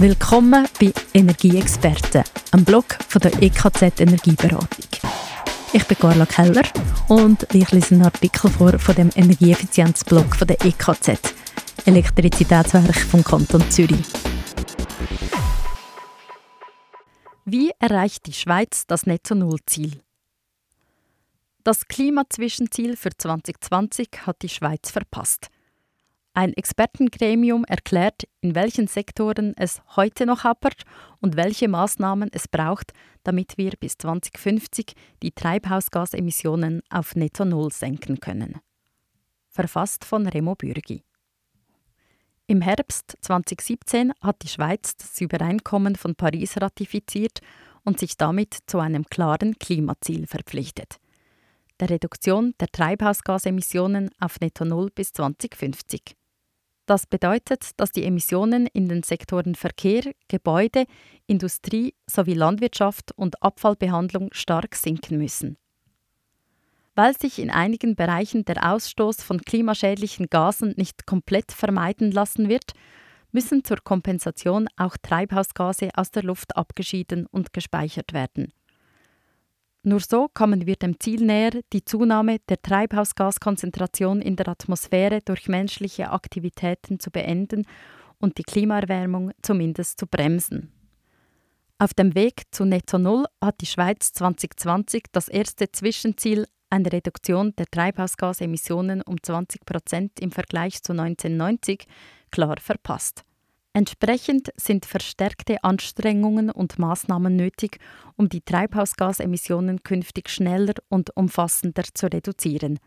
Willkommen bei Energieexperten, einem Blog von der EKZ Energieberatung. Ich bin Carla Keller und ich lese einen Artikel vor von dem Energieeffizienzblog von der EKZ, Elektrizitätswerk vom Kanton Zürich. Wie erreicht die Schweiz das Netto-Null-Ziel? Das Klimazwischenziel für 2020 hat die Schweiz verpasst. Ein Expertengremium erklärt, in welchen Sektoren es heute noch hapert und welche Maßnahmen es braucht, damit wir bis 2050 die Treibhausgasemissionen auf Netto Null senken können. Verfasst von Remo Bürgi. Im Herbst 2017 hat die Schweiz das Übereinkommen von Paris ratifiziert und sich damit zu einem klaren Klimaziel verpflichtet. Der Reduktion der Treibhausgasemissionen auf Netto Null bis 2050. Das bedeutet, dass die Emissionen in den Sektoren Verkehr, Gebäude, Industrie sowie Landwirtschaft und Abfallbehandlung stark sinken müssen. Weil sich in einigen Bereichen der Ausstoß von klimaschädlichen Gasen nicht komplett vermeiden lassen wird, müssen zur Kompensation auch Treibhausgase aus der Luft abgeschieden und gespeichert werden. Nur so kommen wir dem Ziel näher, die Zunahme der Treibhausgaskonzentration in der Atmosphäre durch menschliche Aktivitäten zu beenden und die Klimaerwärmung zumindest zu bremsen. Auf dem Weg zu Netto Null hat die Schweiz 2020 das erste Zwischenziel eine Reduktion der Treibhausgasemissionen um 20 Prozent im Vergleich zu 1990 klar verpasst. Entsprechend sind verstärkte Anstrengungen und Maßnahmen nötig, um die Treibhausgasemissionen künftig schneller und umfassender zu reduzieren.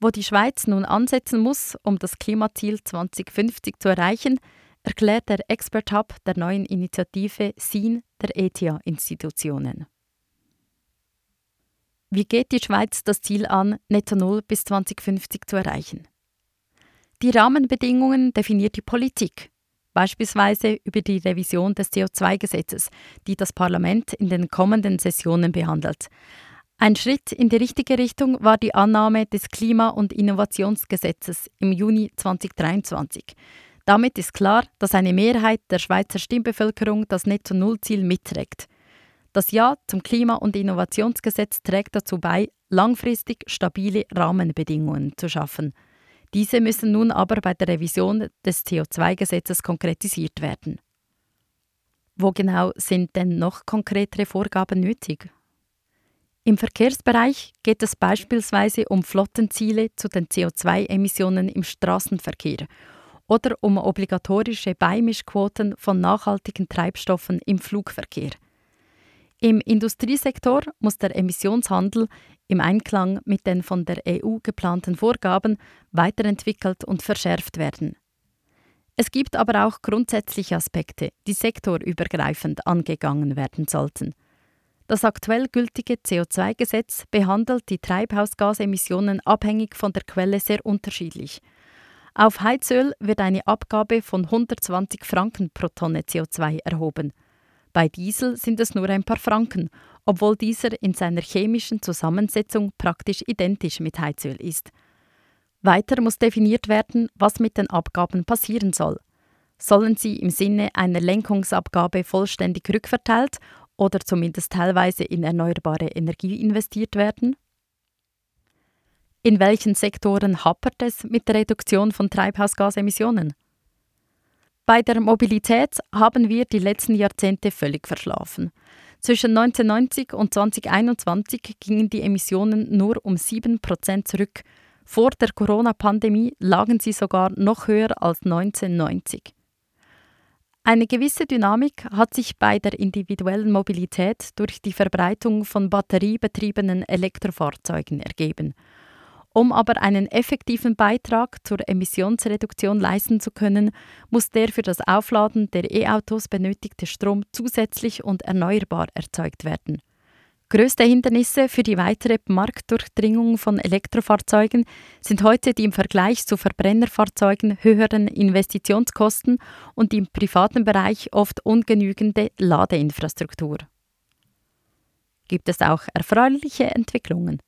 Wo die Schweiz nun ansetzen muss, um das Klimaziel 2050 zu erreichen, erklärt der Expert Hub der neuen Initiative SIN der ETIA-Institutionen. Wie geht die Schweiz das Ziel an, Netto Null bis 2050 zu erreichen? Die Rahmenbedingungen definiert die Politik beispielsweise über die Revision des CO2-Gesetzes, die das Parlament in den kommenden Sessionen behandelt. Ein Schritt in die richtige Richtung war die Annahme des Klima- und Innovationsgesetzes im Juni 2023. Damit ist klar, dass eine Mehrheit der Schweizer Stimmbevölkerung das Netto-Null-Ziel mitträgt. Das Ja zum Klima- und Innovationsgesetz trägt dazu bei, langfristig stabile Rahmenbedingungen zu schaffen. Diese müssen nun aber bei der Revision des CO2-Gesetzes konkretisiert werden. Wo genau sind denn noch konkretere Vorgaben nötig? Im Verkehrsbereich geht es beispielsweise um Flottenziele zu den CO2-Emissionen im Straßenverkehr oder um obligatorische Beimischquoten von nachhaltigen Treibstoffen im Flugverkehr. Im Industriesektor muss der Emissionshandel im Einklang mit den von der EU geplanten Vorgaben weiterentwickelt und verschärft werden. Es gibt aber auch grundsätzliche Aspekte, die sektorübergreifend angegangen werden sollten. Das aktuell gültige CO2-Gesetz behandelt die Treibhausgasemissionen abhängig von der Quelle sehr unterschiedlich. Auf Heizöl wird eine Abgabe von 120 Franken pro Tonne CO2 erhoben. Bei Diesel sind es nur ein paar Franken obwohl dieser in seiner chemischen Zusammensetzung praktisch identisch mit Heizöl ist. Weiter muss definiert werden, was mit den Abgaben passieren soll. Sollen sie im Sinne einer Lenkungsabgabe vollständig rückverteilt oder zumindest teilweise in erneuerbare Energie investiert werden? In welchen Sektoren hapert es mit der Reduktion von Treibhausgasemissionen? Bei der Mobilität haben wir die letzten Jahrzehnte völlig verschlafen. Zwischen 1990 und 2021 gingen die Emissionen nur um 7% zurück. Vor der Corona-Pandemie lagen sie sogar noch höher als 1990. Eine gewisse Dynamik hat sich bei der individuellen Mobilität durch die Verbreitung von batteriebetriebenen Elektrofahrzeugen ergeben. Um aber einen effektiven Beitrag zur Emissionsreduktion leisten zu können, muss der für das Aufladen der E-Autos benötigte Strom zusätzlich und erneuerbar erzeugt werden. Größte Hindernisse für die weitere Marktdurchdringung von Elektrofahrzeugen sind heute die im Vergleich zu Verbrennerfahrzeugen höheren Investitionskosten und im privaten Bereich oft ungenügende Ladeinfrastruktur. Gibt es auch erfreuliche Entwicklungen?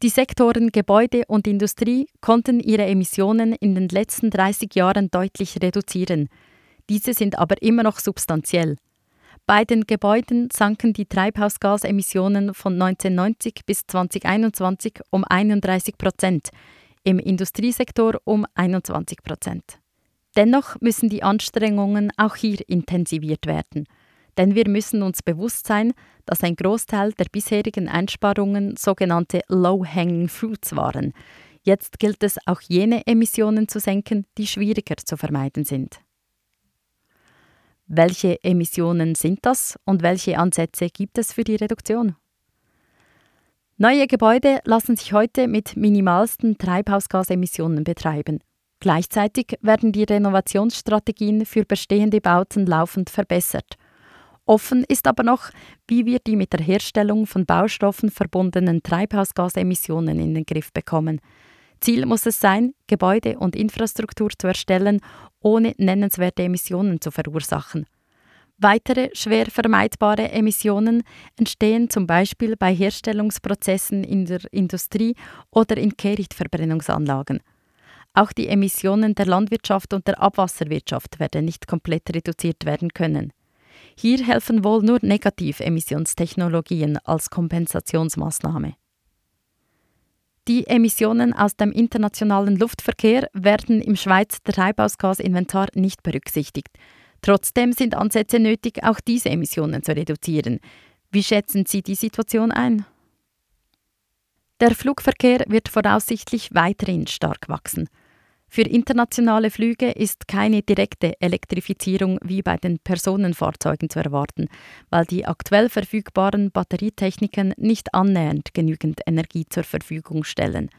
Die Sektoren Gebäude und Industrie konnten ihre Emissionen in den letzten 30 Jahren deutlich reduzieren. Diese sind aber immer noch substanziell. Bei den Gebäuden sanken die Treibhausgasemissionen von 1990 bis 2021 um 31 Prozent, im Industriesektor um 21 Prozent. Dennoch müssen die Anstrengungen auch hier intensiviert werden. Denn wir müssen uns bewusst sein, dass ein Großteil der bisherigen Einsparungen sogenannte Low-Hanging Fruits waren. Jetzt gilt es auch jene Emissionen zu senken, die schwieriger zu vermeiden sind. Welche Emissionen sind das und welche Ansätze gibt es für die Reduktion? Neue Gebäude lassen sich heute mit minimalsten Treibhausgasemissionen betreiben. Gleichzeitig werden die Renovationsstrategien für bestehende Bauten laufend verbessert. Offen ist aber noch, wie wir die mit der Herstellung von Baustoffen verbundenen Treibhausgasemissionen in den Griff bekommen. Ziel muss es sein, Gebäude und Infrastruktur zu erstellen, ohne nennenswerte Emissionen zu verursachen. Weitere schwer vermeidbare Emissionen entstehen zum Beispiel bei Herstellungsprozessen in der Industrie oder in Kehrichtverbrennungsanlagen. Auch die Emissionen der Landwirtschaft und der Abwasserwirtschaft werden nicht komplett reduziert werden können. Hier helfen wohl nur Negativemissionstechnologien als Kompensationsmaßnahme. Die Emissionen aus dem internationalen Luftverkehr werden im Schweizer Treibhausgasinventar nicht berücksichtigt. Trotzdem sind Ansätze nötig, auch diese Emissionen zu reduzieren. Wie schätzen Sie die Situation ein? Der Flugverkehr wird voraussichtlich weiterhin stark wachsen. Für internationale Flüge ist keine direkte Elektrifizierung wie bei den Personenfahrzeugen zu erwarten, weil die aktuell verfügbaren Batterietechniken nicht annähernd genügend Energie zur Verfügung stellen.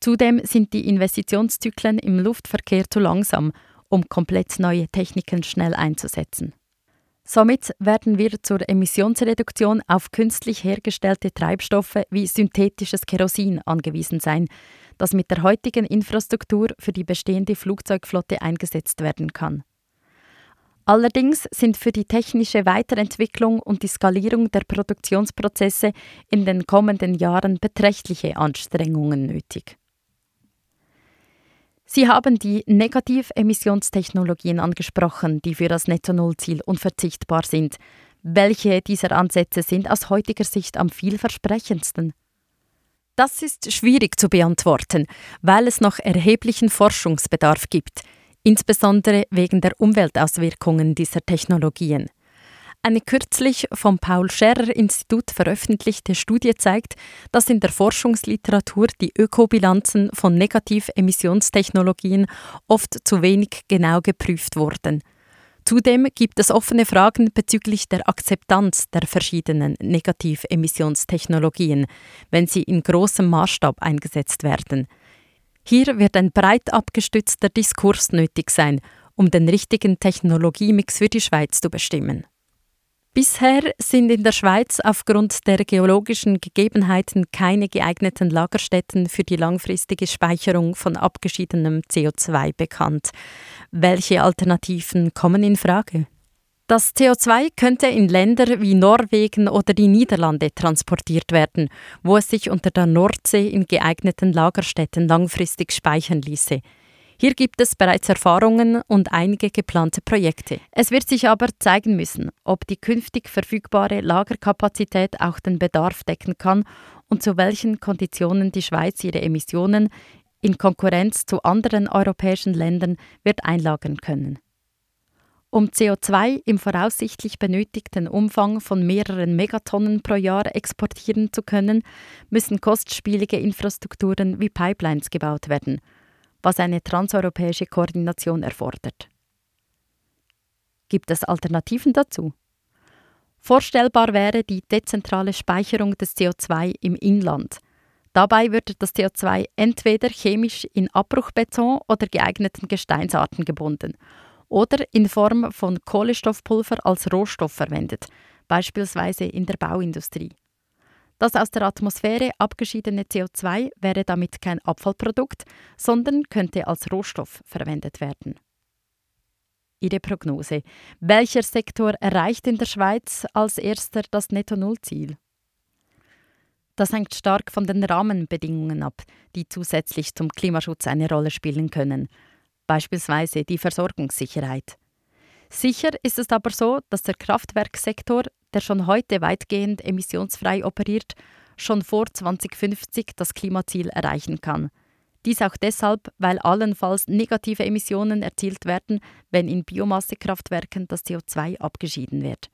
Zudem sind die Investitionszyklen im Luftverkehr zu langsam, um komplett neue Techniken schnell einzusetzen. Somit werden wir zur Emissionsreduktion auf künstlich hergestellte Treibstoffe wie synthetisches Kerosin angewiesen sein, das mit der heutigen Infrastruktur für die bestehende Flugzeugflotte eingesetzt werden kann. Allerdings sind für die technische Weiterentwicklung und die Skalierung der Produktionsprozesse in den kommenden Jahren beträchtliche Anstrengungen nötig. Sie haben die Negativemissionstechnologien angesprochen, die für das Netto-Null-Ziel unverzichtbar sind. Welche dieser Ansätze sind aus heutiger Sicht am vielversprechendsten? Das ist schwierig zu beantworten, weil es noch erheblichen Forschungsbedarf gibt, insbesondere wegen der Umweltauswirkungen dieser Technologien. Eine kürzlich vom Paul Scherrer Institut veröffentlichte Studie zeigt, dass in der Forschungsliteratur die Ökobilanzen von Negativemissionstechnologien oft zu wenig genau geprüft wurden. Zudem gibt es offene Fragen bezüglich der Akzeptanz der verschiedenen Negativemissionstechnologien, wenn sie in großem Maßstab eingesetzt werden. Hier wird ein breit abgestützter Diskurs nötig sein, um den richtigen Technologiemix für die Schweiz zu bestimmen. Bisher sind in der Schweiz aufgrund der geologischen Gegebenheiten keine geeigneten Lagerstätten für die langfristige Speicherung von abgeschiedenem CO2 bekannt. Welche Alternativen kommen in Frage? Das CO2 könnte in Länder wie Norwegen oder die Niederlande transportiert werden, wo es sich unter der Nordsee in geeigneten Lagerstätten langfristig speichern ließe. Hier gibt es bereits Erfahrungen und einige geplante Projekte. Es wird sich aber zeigen müssen, ob die künftig verfügbare Lagerkapazität auch den Bedarf decken kann und zu welchen Konditionen die Schweiz ihre Emissionen in Konkurrenz zu anderen europäischen Ländern wird einlagern können. Um CO2 im voraussichtlich benötigten Umfang von mehreren Megatonnen pro Jahr exportieren zu können, müssen kostspielige Infrastrukturen wie Pipelines gebaut werden – was eine transeuropäische Koordination erfordert. Gibt es Alternativen dazu? Vorstellbar wäre die dezentrale Speicherung des CO2 im Inland. Dabei würde das CO2 entweder chemisch in Abbruchbeton oder geeigneten Gesteinsarten gebunden oder in Form von Kohlenstoffpulver als Rohstoff verwendet, beispielsweise in der Bauindustrie. Das aus der Atmosphäre abgeschiedene CO2 wäre damit kein Abfallprodukt, sondern könnte als Rohstoff verwendet werden. Ihre Prognose. Welcher Sektor erreicht in der Schweiz als erster das Netto-Null-Ziel? Das hängt stark von den Rahmenbedingungen ab, die zusätzlich zum Klimaschutz eine Rolle spielen können, beispielsweise die Versorgungssicherheit. Sicher ist es aber so, dass der Kraftwerksektor, der schon heute weitgehend emissionsfrei operiert, schon vor 2050 das Klimaziel erreichen kann. Dies auch deshalb, weil allenfalls negative Emissionen erzielt werden, wenn in Biomassekraftwerken das CO2 abgeschieden wird.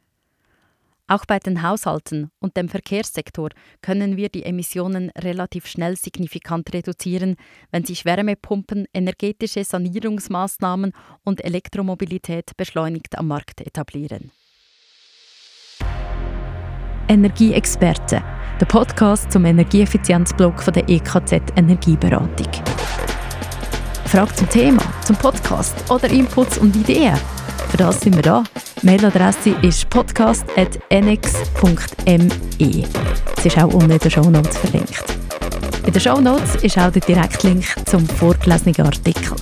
Auch bei den Haushalten und dem Verkehrssektor können wir die Emissionen relativ schnell signifikant reduzieren, wenn sich Wärmepumpen, energetische Sanierungsmaßnahmen und Elektromobilität beschleunigt am Markt etablieren. Energieexperte, der Podcast zum Energieeffizienzblock der EKZ Energieberatung. Fragen zum Thema, zum Podcast oder Inputs und Ideen? Für das sind wir da. Mailadresse ist podcast.nx.me. Es ist auch unten in den Shownotes verlinkt. In den Shownotes ist auch der Direktlink zum vorgelesenen Artikel.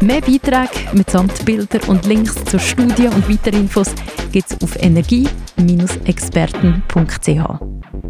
Mehr Beiträge mitsamt Bilder und Links zur Studie und weitere Infos gibt es auf energie-experten.ch.